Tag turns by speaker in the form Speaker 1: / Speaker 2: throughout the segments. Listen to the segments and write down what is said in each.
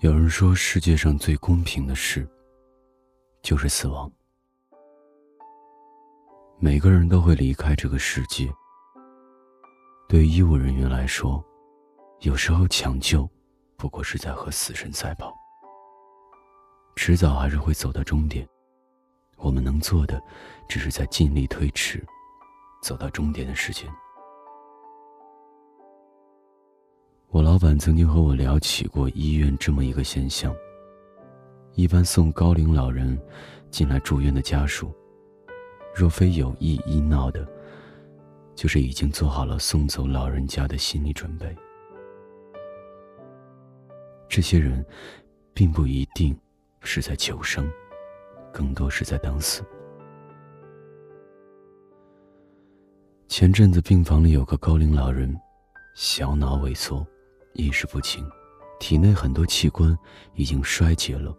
Speaker 1: 有人说，世界上最公平的事，就是死亡。每个人都会离开这个世界。对于医务人员来说，有时候抢救，不过是在和死神赛跑。迟早还是会走到终点。我们能做的，只是在尽力推迟，走到终点的时间。我老板曾经和我聊起过医院这么一个现象：一般送高龄老人进来住院的家属，若非有意医闹的，就是已经做好了送走老人家的心理准备。这些人，并不一定是在求生，更多是在等死。前阵子病房里有个高龄老人，小脑萎缩。意识不清，体内很多器官已经衰竭了。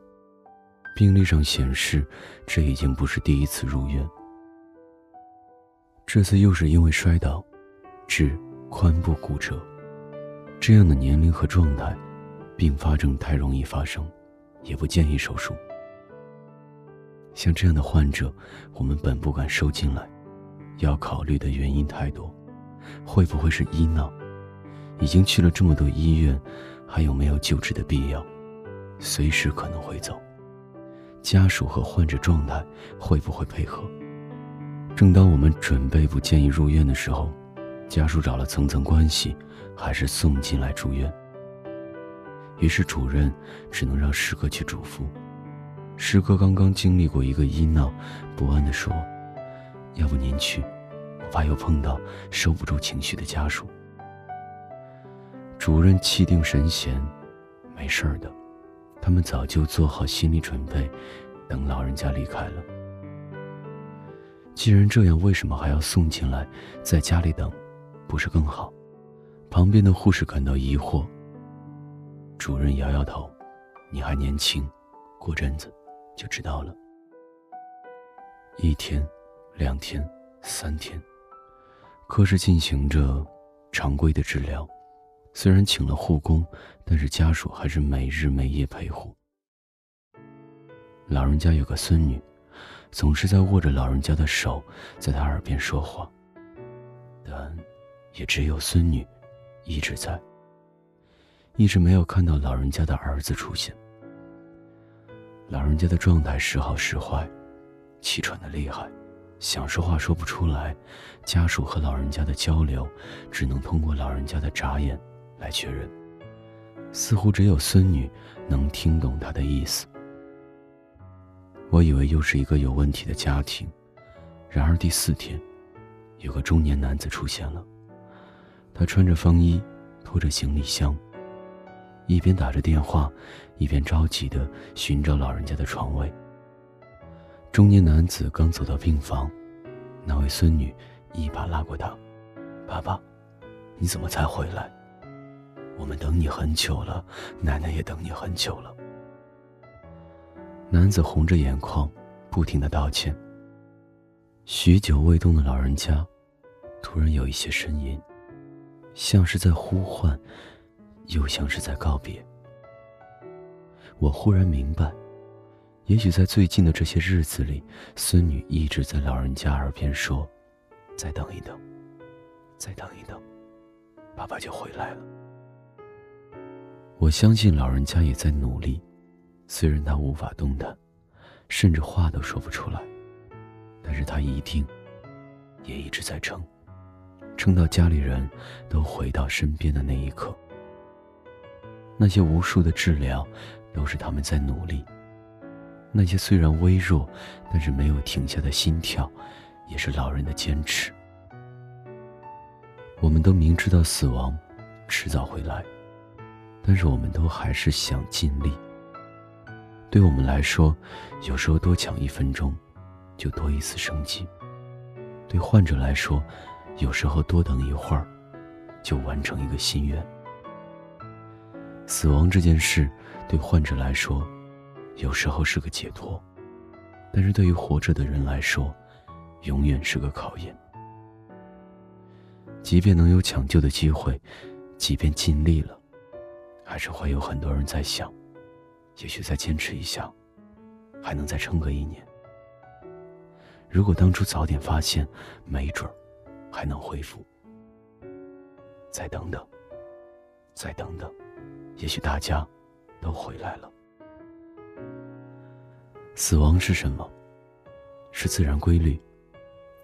Speaker 1: 病历上显示，这已经不是第一次入院。这次又是因为摔倒，致髋部骨折。这样的年龄和状态，并发症太容易发生，也不建议手术。像这样的患者，我们本不敢收进来，要考虑的原因太多，会不会是医闹？已经去了这么多医院，还有没有救治的必要？随时可能会走。家属和患者状态会不会配合？正当我们准备不建议入院的时候，家属找了层层关系，还是送进来住院。于是主任只能让师哥去嘱咐。师哥刚刚经历过一个医闹，不安地说：“要不您去，我怕又碰到收不住情绪的家属。”主任气定神闲，没事儿的，他们早就做好心理准备，等老人家离开了。既然这样，为什么还要送进来，在家里等，不是更好？旁边的护士感到疑惑。主任摇摇头：“你还年轻，过阵子就知道了。”一天，两天，三天，科室进行着常规的治疗。虽然请了护工，但是家属还是每日每夜陪护。老人家有个孙女，总是在握着老人家的手，在他耳边说话。但，也只有孙女，一直在。一直没有看到老人家的儿子出现。老人家的状态时好时坏，气喘的厉害，想说话说不出来。家属和老人家的交流，只能通过老人家的眨眼。来确认，似乎只有孙女能听懂他的意思。我以为又是一个有问题的家庭，然而第四天，有个中年男子出现了。他穿着风衣，拖着行李箱，一边打着电话，一边着急的寻找老人家的床位。中年男子刚走到病房，那位孙女一把拉过他：“爸爸，你怎么才回来？”我们等你很久了，奶奶也等你很久了。男子红着眼眶，不停的道歉。许久未动的老人家，突然有一些声音，像是在呼唤，又像是在告别。我忽然明白，也许在最近的这些日子里，孙女一直在老人家耳边说：“再等一等，再等一等，爸爸就回来了。”我相信老人家也在努力，虽然他无法动弹，甚至话都说不出来，但是他一定也一直在撑，撑到家里人都回到身边的那一刻。那些无数的治疗，都是他们在努力；那些虽然微弱，但是没有停下的心跳，也是老人的坚持。我们都明知道死亡迟早会来。但是我们都还是想尽力。对我们来说，有时候多抢一分钟，就多一次生机；对患者来说，有时候多等一会儿，就完成一个心愿。死亡这件事，对患者来说，有时候是个解脱；但是对于活着的人来说，永远是个考验。即便能有抢救的机会，即便尽力了。还是会有很多人在想，也许再坚持一下，还能再撑个一年。如果当初早点发现，没准儿还能恢复。再等等，再等等，也许大家都回来了。死亡是什么？是自然规律，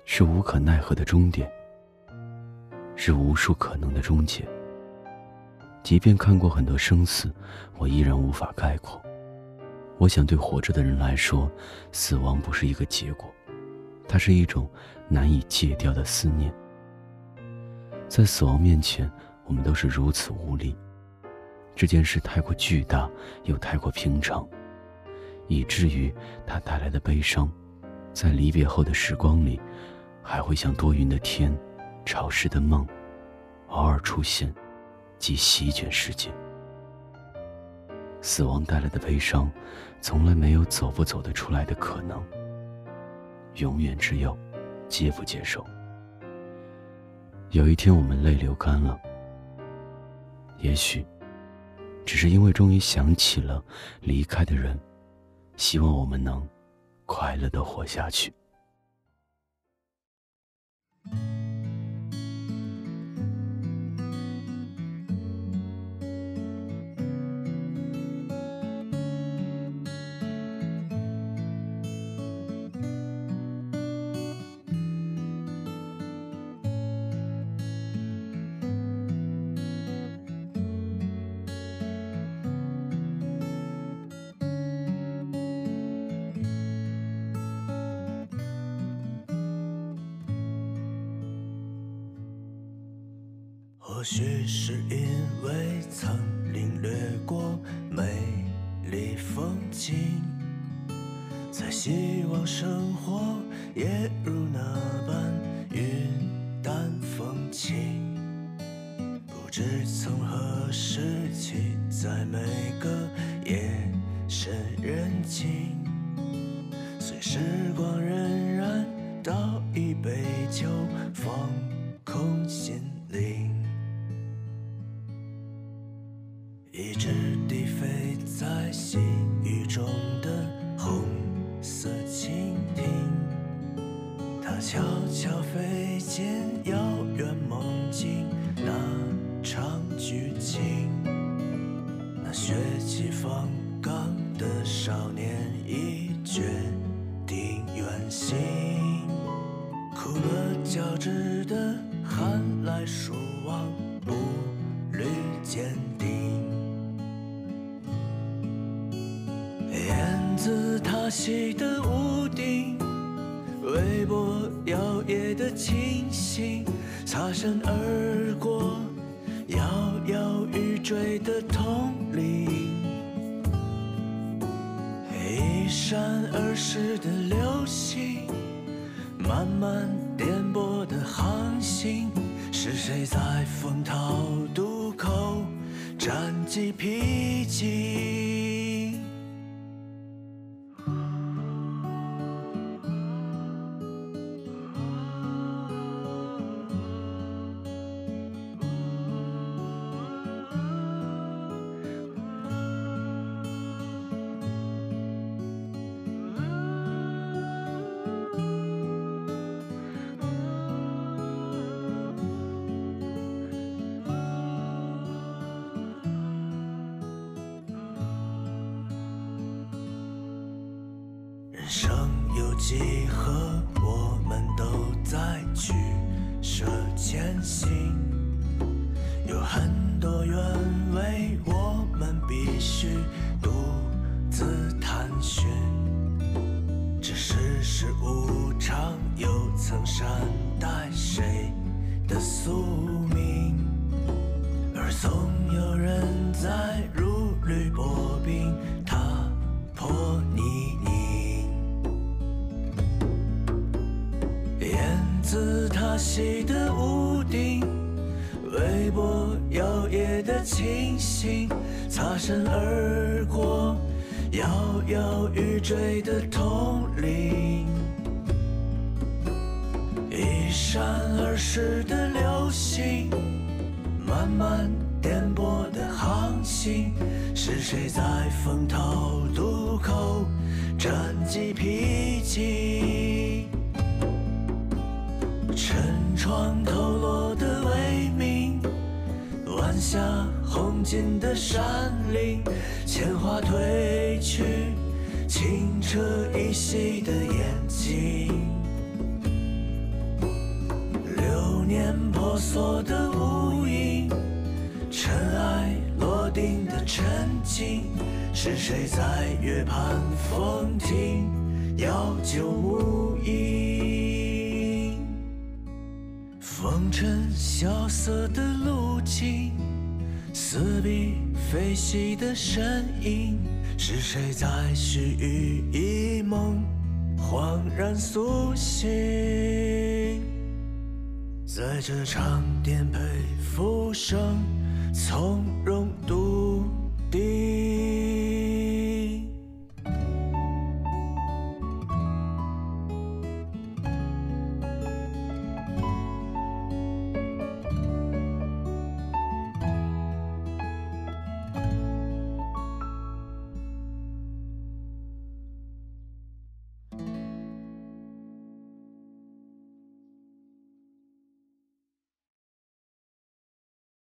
Speaker 1: 是无可奈何的终点，是无数可能的终结。即便看过很多生死，我依然无法概括。我想，对活着的人来说，死亡不是一个结果，它是一种难以戒掉的思念。在死亡面前，我们都是如此无力。这件事太过巨大，又太过平常，以至于它带来的悲伤，在离别后的时光里，还会像多云的天、潮湿的梦，偶尔出现，即席卷世界。死亡带来的悲伤，从来没有走不走得出来的可能。永远只有接不接受。有一天我们泪流干了，也许，只是因为终于想起了离开的人，希望我们能快乐的活下去。
Speaker 2: 或许是因为曾领略过美丽风景，才希望生活也如那般云淡风轻。不知从何时起，在每个夜深人静，随时光荏苒，倒一杯酒，放在细雨中的红色蜻蜓，它悄悄飞进遥远梦境那场剧情。那血气方刚的少年已决定远行，苦了交织的寒来暑往，步履坚定。自塔西的屋顶，微波摇曳的清醒，擦身而过，摇摇欲坠的铜铃，一闪而逝的流星，慢慢颠簸的航行，是谁在风涛渡口战绩披荆？生有几何，我们都在取舍前行。有很多原委，我们必须独自探寻。这世事无常，又曾善待谁的宿命？而总有人在如履薄冰，踏破泥子塔西的屋顶，微波摇曳的清醒，擦身而过，摇摇欲坠的铜铃，一闪而逝的流星，慢慢颠簸的航行？是谁在风涛渡口战绩披荆？沉船透落的微明，晚霞红尽的山林，铅华褪去，清澈依稀的眼睛。流年婆娑的无影，尘埃落定的沉静，是谁在月畔风停，遥旧无影？萧瑟的路径，似笔飞逝的身影，是谁在须臾一梦，恍然苏醒？在这场颠沛浮生，从容笃定。